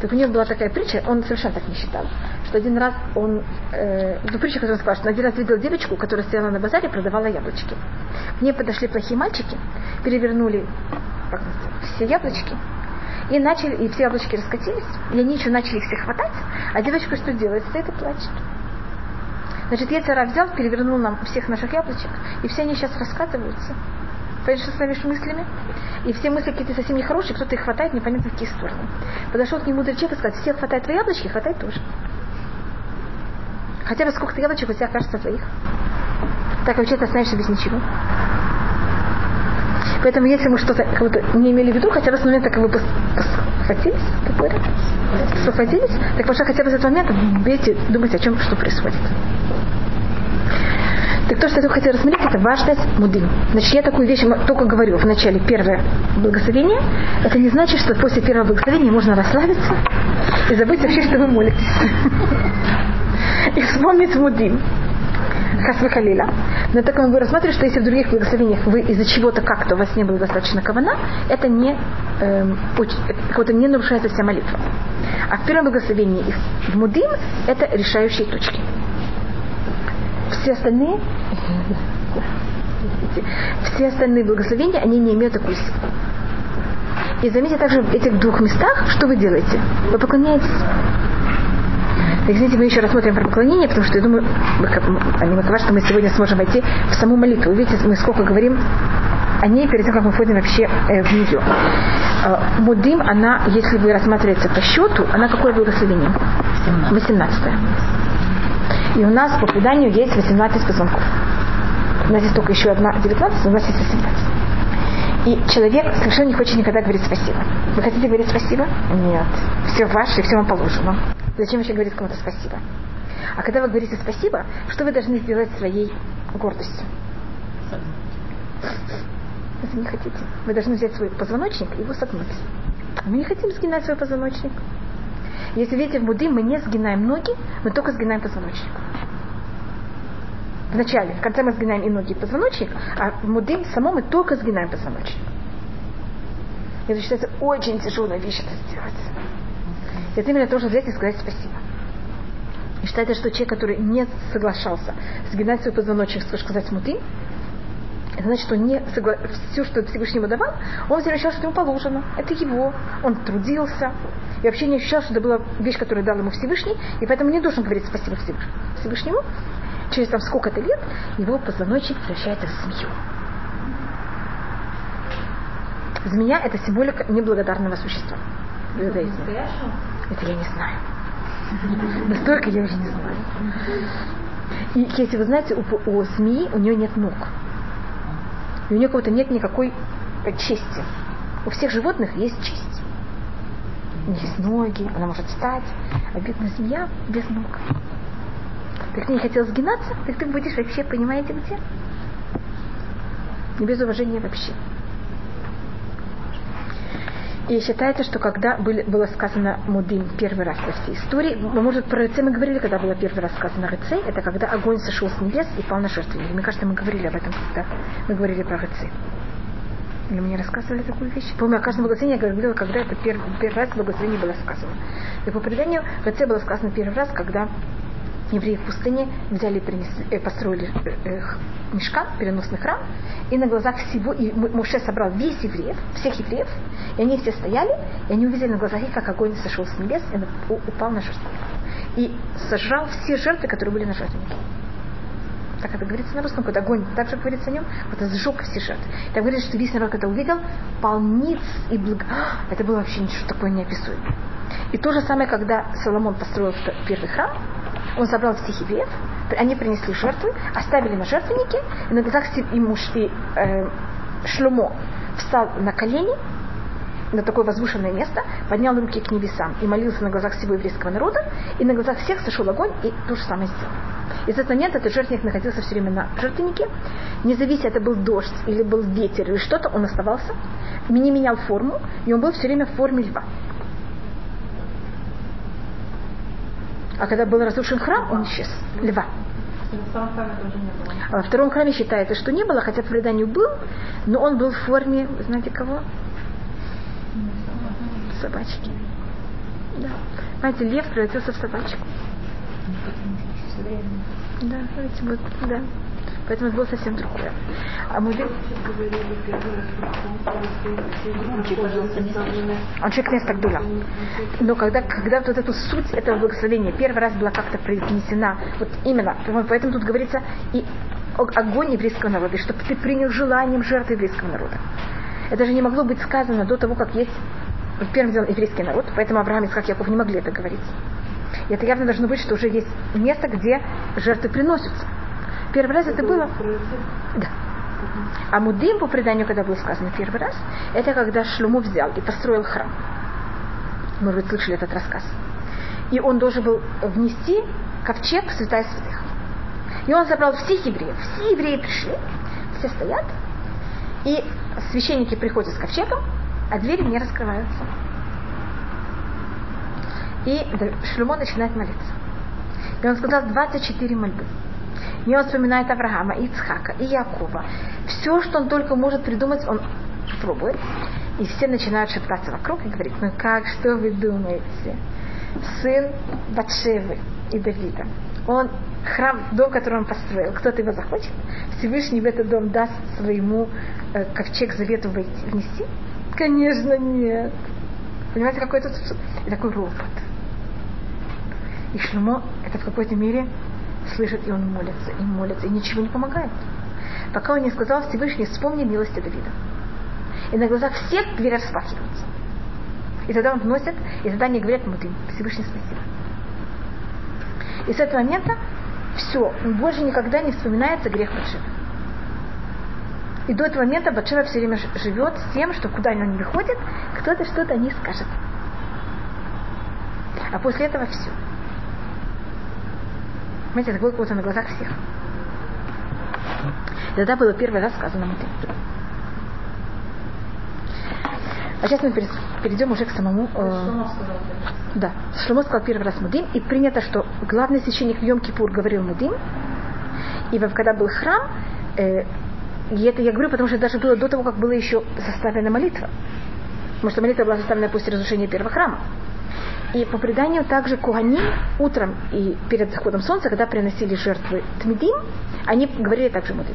Так у него была такая притча, он совершенно так не считал, что один раз он, э, ну, притча, которую он сказал, что один раз видел девочку, которая стояла на базаре продавала яблочки. К ней подошли плохие мальчики, перевернули как все яблочки, и начали, и все яблочки раскатились, и они еще начали их всех хватать, а девочка что делает? Стоит и плачет. Значит, Ецара взял, перевернул нам всех наших яблочек, и все они сейчас раскатываются. Понимаешь, что с мыслями? И все мысли какие-то совсем нехорошие, кто-то их хватает, непонятно в какие стороны. Подошел к нему человек и сказал, всех хватает твои яблочки, хватай тоже. Хотя бы сколько-то яблочек у тебя кажется твоих. Так вообще ты останешься без ничего. Поэтому если мы что-то как будто не имели в виду, хотя бы с момента, как вы схватились, схватились, так пошла хотя бы с этого момента будете думать о чем, что происходит. Так то, что я только хотела рассмотреть, это важность мудим. Значит, я такую вещь только говорю в начале первое благословение. Это не значит, что после первого благословения можно расслабиться и забыть вообще, что вы молитесь. И вспомнить мудим. Хасвы Халиля. Но так мы рассматриваем, что если в других благословениях вы из-за чего-то как-то у вас не было достаточно кавана, это не, эм, как не нарушается вся молитва. А в первом благословении в Мудим это решающие точки. Все остальные все остальные благословения, они не имеют такой силы. И заметьте также в этих двух местах, что вы делаете? Вы поклоняетесь. Так, извините, мы еще рассмотрим про поклонение, потому что я думаю, они макова, что мы сегодня сможем войти в саму молитву. Видите, мы сколько говорим о ней перед тем, как мы входим вообще э, в нее. Э, Мудим, она, если вы рассматриваете по счету, она какое благословение? 18. И у нас по преданию есть 18 позвонков. У нас есть только еще одна 19, у нас есть 18. И человек совершенно не хочет никогда говорить спасибо. Вы хотите говорить спасибо? Нет. Все ваше, все вам положено. Зачем еще говорить кому-то спасибо? А когда вы говорите спасибо, что вы должны сделать своей гордостью? Вы не хотите. Вы должны взять свой позвоночник и его согнуть. Мы не хотим сгинать свой позвоночник. Если видите в Буды, мы не сгинаем ноги, мы только сгинаем позвоночник. Вначале, в конце мы сгинаем и ноги, и позвоночник, а в мудим самом мы только сгинаем позвоночник. Это считается очень тяжелая вещь это сделать. Это именно тоже взять и сказать спасибо. И считается, что человек, который не соглашался сгинать свой позвоночник, сказать муты, это значит, что не согла... все, что Всевышний ему давал, он ощущал, что ему положено. Это его. Он трудился. И вообще не ощущал, что это была вещь, которую дал ему Всевышний, и поэтому не должен говорить спасибо Всевышнему. Через там сколько-то лет его позвоночник превращается в змею. Змея – это символика неблагодарного существа. Это я не знаю. Настолько я уже не знаю. И если вы знаете, у, у змеи у нее нет ног. И у нее кого-то нет никакой чести. У всех животных есть честь. У них есть ноги, она может встать. А бедная змея без ног. Так не хотел сгинаться, так ты будешь вообще, понимаете, где? Не без уважения вообще. И считается, что когда были, было сказано Мудим первый раз во всей истории, может, про Рыце мы говорили, когда было первый раз сказано Рыце, это когда огонь сошел с небес и пал на жертвенник. Мне кажется, мы говорили об этом, когда мы говорили про Рыце. Или мне рассказывали такую вещь? Помню, о каждом благословении я говорила, когда это первый, первый раз благословение было сказано. И по преданию Рыце было сказано первый раз, когда евреи в пустыне взяли принесли, э, построили э, э, мешкан, переносный храм, и на глазах всего, и Муше собрал весь евреев, всех евреев, и они все стояли, и они увидели на глазах их, как огонь сошел с небес и упал на жертву. И сожрал все жертвы, которые были на жертвеннике. Так это говорится на русском, когда огонь также говорится о нем, вот сжег все жертвы. Так говорится, что весь народ, когда увидел, полниц и благо... Это было вообще ничего такое неописуемое. И то же самое, когда Соломон построил первый храм, он собрал всех евреев, они принесли жертвы, оставили на жертвеннике, и на глазах и муж и э, Шлюмо встал на колени, на такое возвышенное место, поднял руки к небесам и молился на глазах всего еврейского народа, и на глазах всех сошел огонь и то же самое сделал. И с этого момента этот жертвенник находился все время на жертвеннике, не завися, это был дождь или был ветер или что-то, он оставался, не менял форму, и он был все время в форме льва. А когда был разрушен храм, он исчез. Льва. А во втором храме считается, что не было, хотя в предании был, но он был в форме, знаете кого? Собачки. Да. Знаете, лев превратился в собачку. Да, знаете, вот, да. Поэтому это было совсем другое. А мы Он человек места Гдула. Но когда, когда вот эту суть этого благословения первый раз была как-то произнесена, вот именно, поэтому тут говорится и огонь еврейского народа, и чтобы ты принял желанием жертвы еврейского народа. Это же не могло быть сказано до того, как есть первым делом еврейский народ, поэтому Авраам, Исхак, Яков не могли это говорить. И это явно должно быть, что уже есть место, где жертвы приносятся. Первый раз это было? Да. А Мудим, по преданию, когда было сказано первый раз, это когда Шлюму взял и построил храм. Может быть, слышали этот рассказ. И он должен был внести ковчег в святая святых. И он собрал всех евреев. Все евреи пришли, все стоят, и священники приходят с ковчегом, а двери не раскрываются. И Шлюмо начинает молиться. И он сказал 24 мольбы. И он вспоминает Авраама, Ицхака и Якова. Все, что он только может придумать, он пробует. И все начинают шептаться вокруг и говорить, ну как, что вы думаете? Сын Батшевы и Давида. Он храм, дом, который он построил, кто-то его захочет, Всевышний в этот дом даст своему э, ковчег завету войти, внести? Конечно, нет. Понимаете, какой тут такой ропот. И Шлюмо это в какой-то мере слышит, и он молится, и молится, и ничего не помогает. Пока он не сказал Всевышний, вспомни милости Давида. И на глазах всех двери распахиваются. И тогда он вносит, и тогда они говорят ему, Всевышний спасибо. И с этого момента все, больше никогда не вспоминается грех Батшева. И до этого момента Батшева все время живет с тем, что куда он не выходит, кто-то что-то не скажет. А после этого все. Понимаете, это как на глазах всех. И тогда было первый раз сказано Муты. А сейчас мы перейдем уже к самому... Э, да, Шломо сказал первый раз Мудим, и принято, что главный священник в Йом-Кипур говорил Мудим, И когда был храм, э, и это я говорю, потому что даже было до того, как была еще составлена молитва. Потому что молитва была составлена после разрушения первого храма. И по преданию также Куани утром и перед заходом солнца, когда приносили жертвы Тмидим, они говорили также Мудим.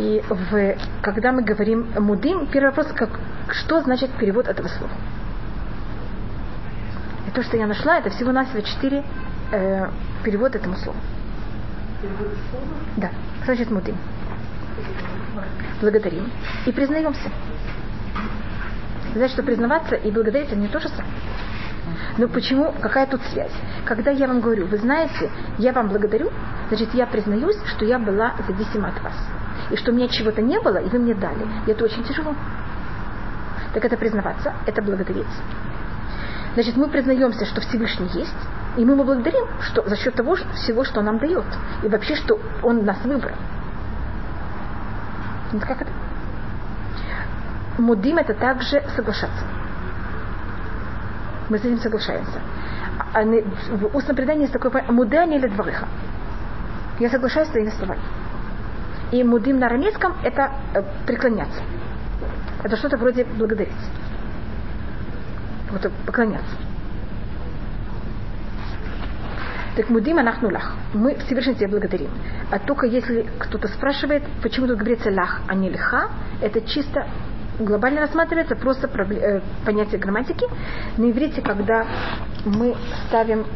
И в, когда мы говорим Мудим, первый вопрос, как, что значит перевод этого слова? И то, что я нашла, это всего-навсего четыре э, перевода этому слову. Перевод слова? Да, значит Мудим. Благодарим и признаемся. Значит, что признаваться и благодарить это не то же самое. Но почему, какая тут связь? Когда я вам говорю, вы знаете, я вам благодарю, значит, я признаюсь, что я была зависима от вас. И что у меня чего-то не было, и вы мне дали. И это очень тяжело. Так это признаваться, это благодарить. Значит, мы признаемся, что Всевышний есть, и мы ему благодарим что, за счет того всего, что он нам дает. И вообще, что он нас выбрал. Как это? Мудим это также соглашаться. Мы с этим соглашаемся. А в устном предании есть такое понятие мудани или двоиха. Я соглашаюсь с твоими словами. И мудим на арамейском это э, преклоняться. Это что-то вроде благодарить. Вот поклоняться. Так мудим анахну лах. Мы Всевышний тебя благодарим. А только если кто-то спрашивает, почему тут говорится лах, а не лиха, это чисто глобально рассматривается просто э, понятие грамматики. На иврите, когда мы ставим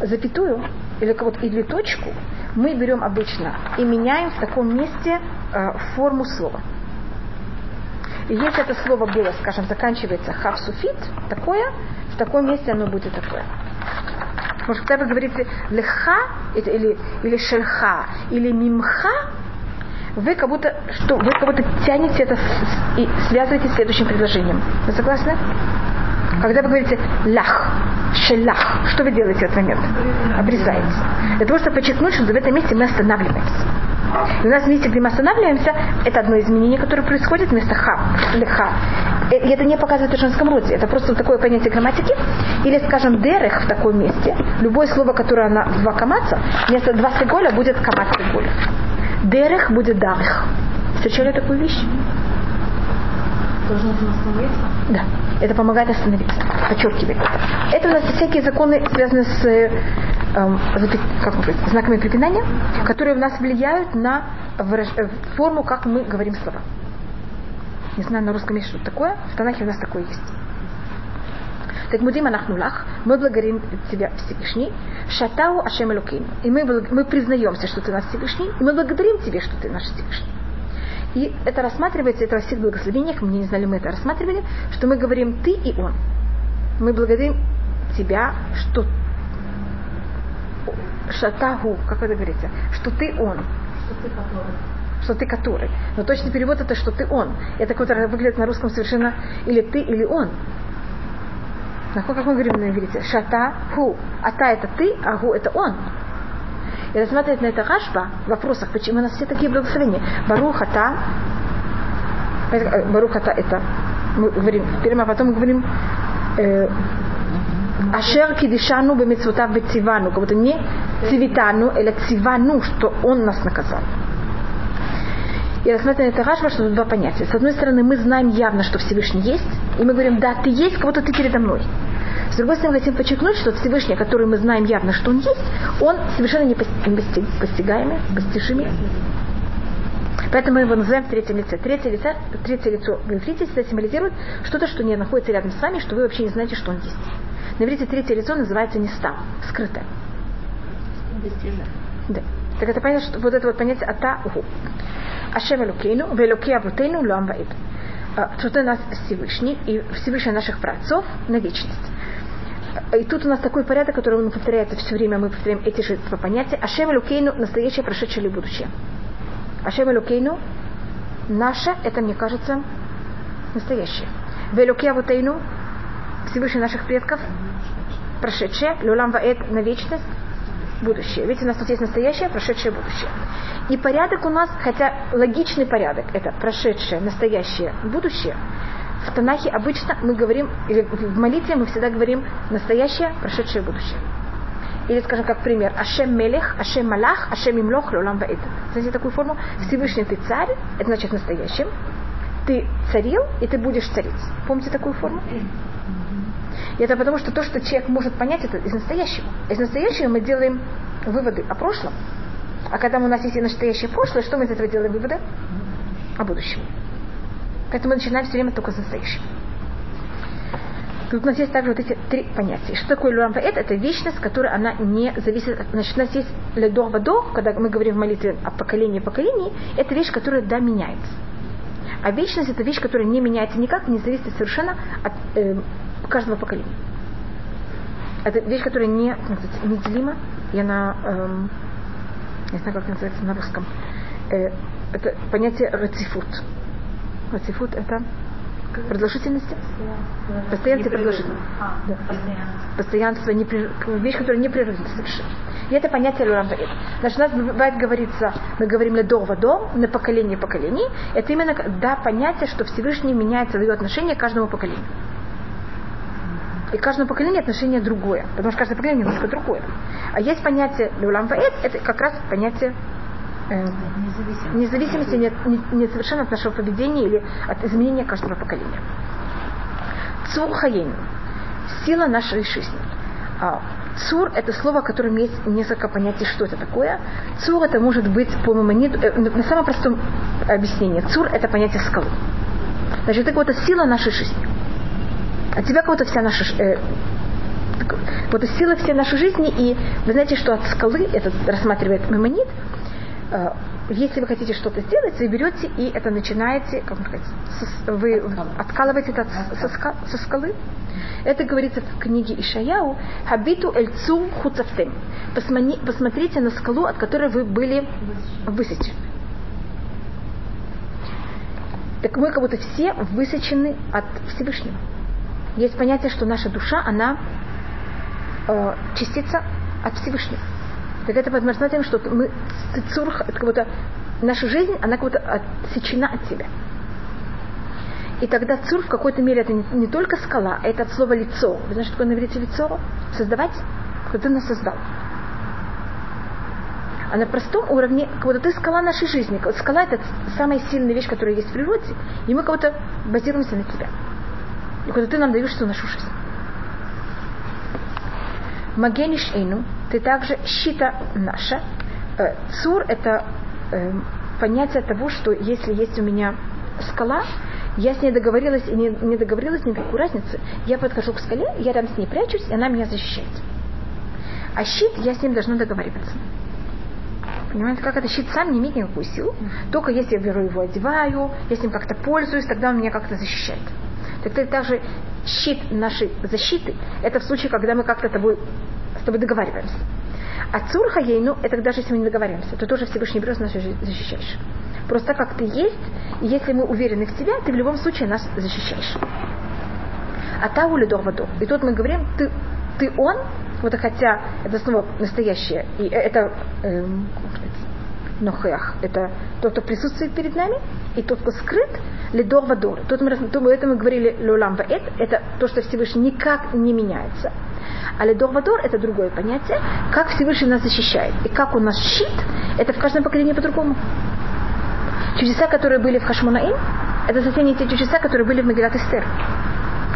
запятую или, вот, или точку, мы берем обычно и меняем в таком месте э, форму слова. И если это слово было, скажем, заканчивается хавсуфит, такое, в таком месте оно будет такое. Потому что когда вы говорите леха или, или шельха или мимха, вы как будто, что, вы как будто тянете это и связываете с следующим предложением. Вы согласны? Когда вы говорите лах, шелах, что вы делаете в этот момент? Обрезаете. Для того, чтобы подчеркнуть, что в этом месте мы останавливаемся. И у нас месте, где мы останавливаемся, это одно изменение, которое происходит вместо ха, леха. И это не показывает в женском роде. Это просто такое понятие грамматики. Или, скажем, дерех в таком месте. Любое слово, которое на два камаца, вместо два сиголя будет камац сиголя. Дерех будет дарех. Встречали такую вещь? Должен остановиться? Да. Это помогает остановиться. Подчеркивает это. У нас всякие законы, связанные с эм, как сказать, знаками препинания, которые у нас влияют на выраж... Э, форму, как мы говорим слова. Не знаю на русском есть что такое. В Танахе у нас такое есть. Так мудим анахнулах, мы благодарим Тебя Всевышний, шатау Ашем Элукейну. И мы, мы признаемся, что Ты наш Всевышний, и мы благодарим Тебе, что Ты наш Всевышний. И это рассматривается, это во всех благословениях, мы не знали, мы это рассматривали, что мы говорим Ты и Он. Мы благодарим Тебя, что Шатаху, как это говорится, что Ты Он. Что ты который? что ты который. Но точный перевод это, что ты он. Это который выглядит на русском совершенно или ты, или он. Как мы говорим на иврите? Шата ху. Ата это ты, а гу это он. И рассматривать на это Рашба в вопросах, почему у нас все такие благословения. Барухата, Барухата это мы говорим вперед, а потом мы говорим э, Ашер кидишану бемецвотав бецивану, как будто не цивитану, или цивану, что он нас наказал. И рассматриваем это Рашба, что тут два понятия. С одной стороны, мы знаем явно, что Всевышний есть, и мы говорим, да, ты есть, будто ты передо мной. С другой стороны, мы хотим подчеркнуть, что Всевышний, который мы знаем явно, что он есть, он совершенно не постигаемый, постижимый. Поэтому мы его называем в третьем лице. Третье, лице, третье лицо в иврите всегда символизирует что-то, что не находится рядом с вами, что вы вообще не знаете, что он есть. На иврите третье лицо называется не став, скрытое. Да. Так это понятно, что вот это вот понятие ата уху. Ашем Элукейну, Велуки Авутейну, Луам Ваид. Что ты нас Всевышний и Всевышний наших працов на вечность. И тут у нас такой порядок, который он повторяется все время, мы повторяем эти же два понятия. Ашем Элукейну, настоящее, прошедшее или будущее. Ашем Элукейну, наше, это, мне кажется, настоящее. Велуки Авутейну, Всевышний наших предков, прошедшее, Лулам Ваэт на вечность, будущее. Видите, у нас тут есть настоящее, прошедшее, будущее. И порядок у нас, хотя логичный порядок, это прошедшее, настоящее, будущее, в Танахе обычно мы говорим, или в молитве мы всегда говорим настоящее, прошедшее, будущее. Или, скажем, как пример, Ашем Мелех, Ашем Малах, Ашем Имлох, Леолам Ваэд. Знаете такую форму? Всевышний ты царь, это значит настоящим. Ты царил, и ты будешь царить. Помните такую форму? И это потому, что то, что человек может понять, это из настоящего. Из настоящего мы делаем выводы о прошлом. А когда у нас есть и настоящее прошлое, что мы из этого делаем выводы? О будущем. Поэтому мы начинаем все время только с настоящего. Тут у нас есть также вот эти три понятия. Что такое люрам это? Это вечность, которая она не зависит. Значит, у нас есть ледор вадо, когда мы говорим в молитве о поколении поколений, это вещь, которая да меняется. А вечность это вещь, которая не меняется никак, не зависит совершенно от э, каждого поколения. Это вещь, которая не, неделима, и она, эм, не знаю, как называется на русском, э, это понятие рацифут. Рацифут это продолжительности? Постоянство и продолжительность. А, Да. постоянство. Непрер... вещь, которая непрерывна совершенно. И это понятие люрамбаэт. Значит, у нас бывает говорится, мы говорим на до до, на поколение поколений. Это именно да, понятие, что Всевышний меняет свое отношение к каждому поколению. И к каждому поколению отношение другое, потому что каждое поколение немножко другое. А есть понятие люлам ваэт, это как раз понятие э, Независимо. независимости не, не, не совершенно от нашего поведения или от изменения каждого поколения. Цур хаейн. Сила нашей жизни. А, Цур – это слово, в котором есть несколько понятий, что это такое. Цур – это может быть по мамониту, э, на самом простом объяснении. Цур – это понятие скалы. Значит, это какая-то сила нашей жизни. От тебя кого-то вся наша э, вот сила всей нашей жизни, и вы знаете, что от скалы, это рассматривает мемонит, э, если вы хотите что-то сделать, вы берете и это начинаете, как сказать, со- вы откалываете это от- со, ска- со скалы. Это говорится в книге Ишаяу «Хабиту эльцу хуцафтем». Посмотрите на скалу, от которой вы были высечены. Так мы как будто все высечены от Всевышнего. Есть понятие, что наша душа, она э, частица от Всевышнего. Так это мы смотрим, что мы цицурх, это как будто наша жизнь, она как будто отсечена от тебя. И тогда цур в какой-то мере это не, не только скала, а это от слова лицо. Вы знаете, что такое на иврите лицо? Создавать? Кто ты нас создал. А на простом уровне, как будто ты скала нашей жизни. Скала это самая сильная вещь, которая есть в природе, и мы как будто базируемся на тебя. И когда ты нам даешь всю нашу жизнь. Магениш Эйну, ты также щита наша. Э, Цур это э, понятие того, что если есть у меня скала, я с ней договорилась и не, не договорилась никакой разницы. Я подхожу к скале, я рядом с ней прячусь, и она меня защищает. А щит, я с ним должна договариваться. Понимаете, как это щит сам не имеет никакую силу. Только если я беру его, одеваю, я с ним как-то пользуюсь, тогда он меня как-то защищает. Так это также щит нашей защиты. Это в случае, когда мы как-то тобой, с тобой договариваемся. А цурха ейну, это даже если мы не договариваемся, то тоже Всевышний берет нас защищаешь. Просто как ты есть, и если мы уверены в тебя, ты в любом случае нас защищаешь. А та улидор вадор. И тут мы говорим, ты, ты он, вот хотя это снова настоящее, и это эм, как сказать, нохех, это тот, кто присутствует перед нами, и тот, кто скрыт, лидор вадор. Тут мы, то это мы говорили лулам ваэт, это то, что Всевышний никак не меняется. А лидор вадор это другое понятие, как Всевышний нас защищает. И как он нас щит, это в каждом поколении по-другому. Чудеса, которые были в Хашмонаим, это совсем не те чудеса, которые были в Магилат Эстер.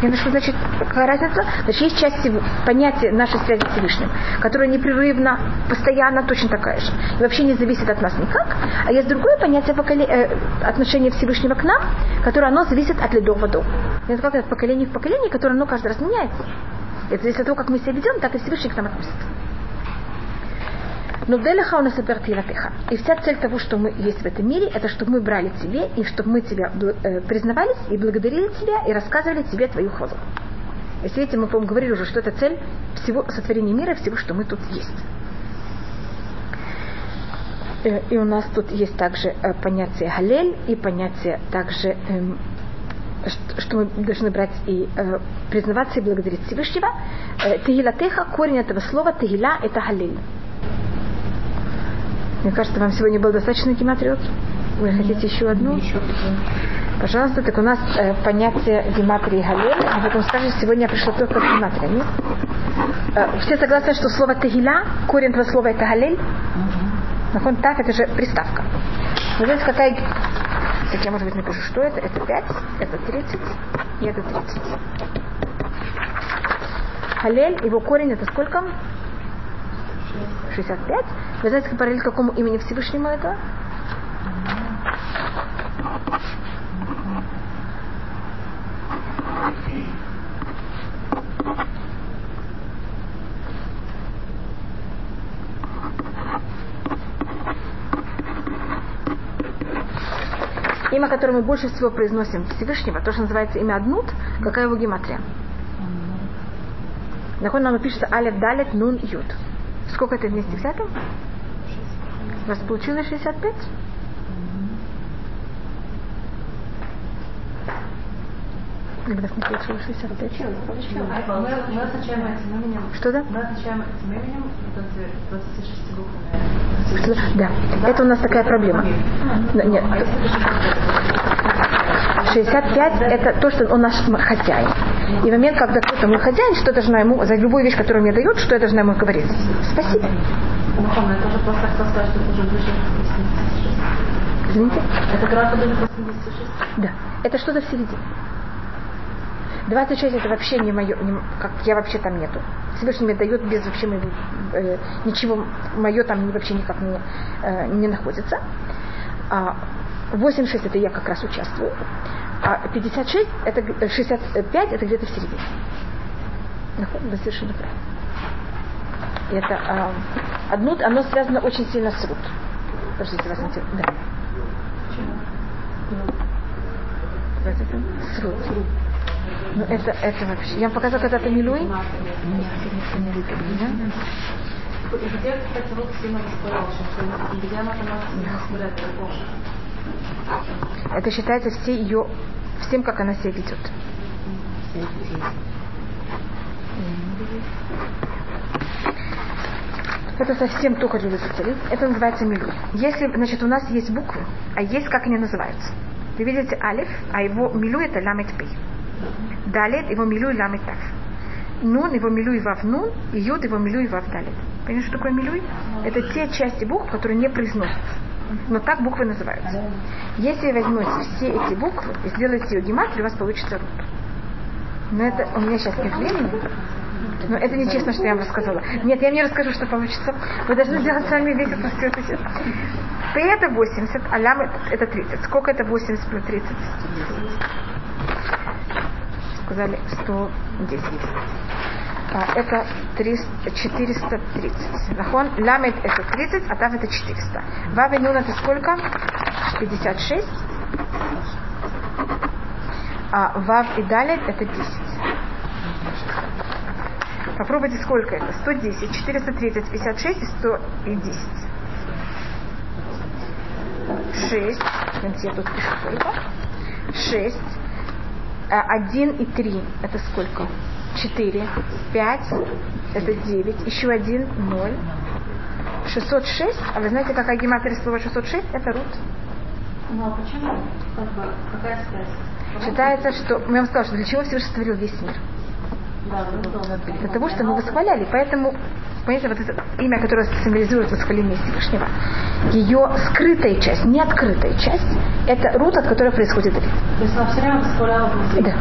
Понимаете, что значит, какая разница? Значит, есть часть понятия нашей связи с Всевышним, которая непрерывно, постоянно точно такая же. И вообще не зависит от нас никак. А есть другое понятие поколе... э, отношения Всевышнего к нам, которое оно зависит от ледов водов. Это как от поколения в поколение, которое оно каждый раз меняется. Это зависит от того, как мы себя ведем, так и Всевышний к нам относится. Но Делаха он тилатеха. И вся цель того, что мы есть в этом мире, это чтобы мы брали тебе, и чтобы мы тебя э, признавались и благодарили тебя, и рассказывали тебе твою хвалу. Если видите, мы, по-моему, говорили уже, что это цель всего сотворения мира, всего, что мы тут есть. Э, И у нас тут есть также э, понятие галель и понятие также, эм, что мы должны брать и э, признаваться и благодарить Всевышнего. Э, Тегилатеха, корень этого слова тегила это галель. Мне кажется, вам сегодня было достаточно гематриот. Вы хотите еще одну? Еще Пожалуйста, так у нас э, понятие гематрии галель, а потом скажешь, сегодня я пришла только с гематрия, нет? Э, все согласны, что слово тегиля, корень этого слова это галель? Нахон так, это же приставка. Вы знаете, какая... Так я, может быть, напишу, что это? Это 5, это 30 и это 30. Халель, его корень это сколько? 65. Вы знаете, параллель какому имени Всевышнему это? Имя, которое мы больше всего произносим Всевышнего, то, что называется имя Аднут, какая его гематрия? Нахон нам пишется Алев Далет Нун Ют. Сколько это вместе взято? У вас получилось 65? Или у вас не получилось 65? Мы, этим именем. Что да? Мы означаем этим именем вот эти 26 буквы. Что- Да. Это у нас такая проблема. Нет. А это 65 это то, что он наш хозяин. И в момент, когда кто-то мой хозяин, что я должна ему, за любую вещь, которую мне дает, что я должна ему говорить? Спасибо. Это уже просто хотел сказать, что это уже ближе к 86. Извините? Это графа к 86. Да. Это что-то в середине. 26 это вообще не мое, не- как я вообще там нету. Всевышний мне дает без вообще моего, э, ничего, мое там вообще никак не, э, не находится. А 86 это я как раз участвую. А 56 это г- э, 65 это где-то в середине. Находим, вы совершенно. И это а, одно, оно связано очень сильно с рут. Подождите, интересует. Да. Это С рут. Ну это, это вообще. Я вам показала когда-то Милуй. И где, кстати, вот сильно и где она там другого. Это считается все ее, всем, как она себя ведет. Это совсем только для специалист. Это называется милу. Если, значит, у нас есть буквы, а есть, как они называются. Вы видите алиф, а его милу это ламет пи. Далит его милу и ламет тав. Нун его милу и вав нун, и юд его милу и вав далит. Понимаете, что такое милуй? Это те части букв, которые не произносятся. Но так буквы называются. Если вы возьмете все эти буквы и сделаете ее гематрию, у вас получится рут. Но это у меня сейчас нет времени. Но это нечестно, что я вам рассказала. Нет, я вам не расскажу, что получится. Вы должны сделать сами весь этот все это. П это 80, а лям это 30. Сколько это 80 плюс 30? Сказали 110. А, это 300, 430. Нахон, ламет это 30, а тав это 400. Вав и нун это сколько? 56. А вав и далит это 10. Попробуйте, сколько это? 110, 430, 56 и 110. 6. Смотрите, я тут пишу сколько. 6. 1 и 3 это сколько? 4. 5 это 9. Еще 1 0. 606. А вы знаете, какая гематрия слова 606? Это рут. Ну а почему? Как бы, какая связь? Считается, что... Я вам сказала, что для чего Всевышний сотворил весь мир? Да, Для того, чтобы мы восхваляли. Поэтому, понимаете, вот это имя, которое символизирует восхваление Всевышнего, ее скрытая часть, не открытая часть, это рут, от которой происходит рит. То есть она все время восхваляла. Да.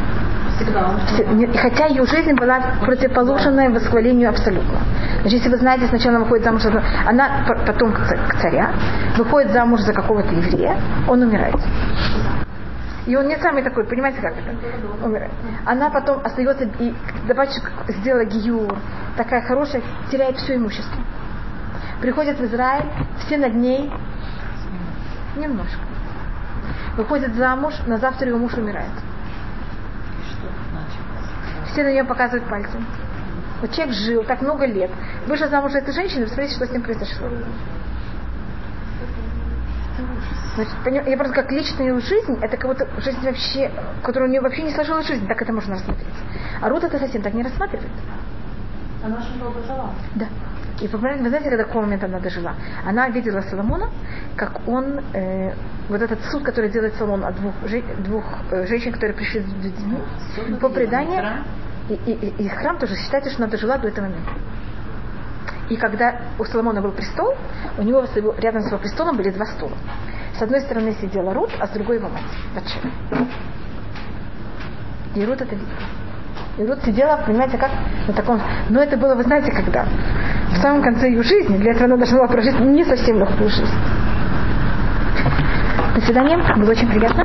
Всегда. Хотя ее жизнь была противоположная восхвалению абсолютно. Значит, если вы знаете, сначала она выходит замуж, за- она потом к ца- к царя, выходит замуж за какого-то еврея, он умирает. И он не самый такой, понимаете, как это? Умирает. Она потом остается, и добавочек сделала гиюр, такая хорошая, теряет все имущество. Приходит в Израиль, все над ней немножко. Выходит замуж, на завтра ее муж умирает. Все на нее показывают пальцем. Вот человек жил так много лет, вышел замуж за эту женщину, посмотрите, что с ним произошло. Значит, я просто как личная жизнь, это как будто жизнь вообще, которая у нее вообще не сложилась жизнь, так это можно рассмотреть. А Рут это совсем так не рассматривает. Она очень долго жила. Да. И вы знаете, когда какого момента она дожила? Она видела Соломона, как он, э, вот этот суд, который делает Соломон от двух, двух э, женщин, которые пришли с детьми, по преданию, и, и, и, и храм тоже считается, что она дожила до этого момента. И когда у Соломона был престол, у него рядом с его престолом были два стула. С одной стороны сидела Рут, а с другой его мать, Батшева. И Рут это видела. И Рут сидела, понимаете, как на таком... Но это было, вы знаете, когда? В самом конце ее жизни. Для этого она должна была прожить не совсем легкую жизнь. До свидания. Было очень приятно.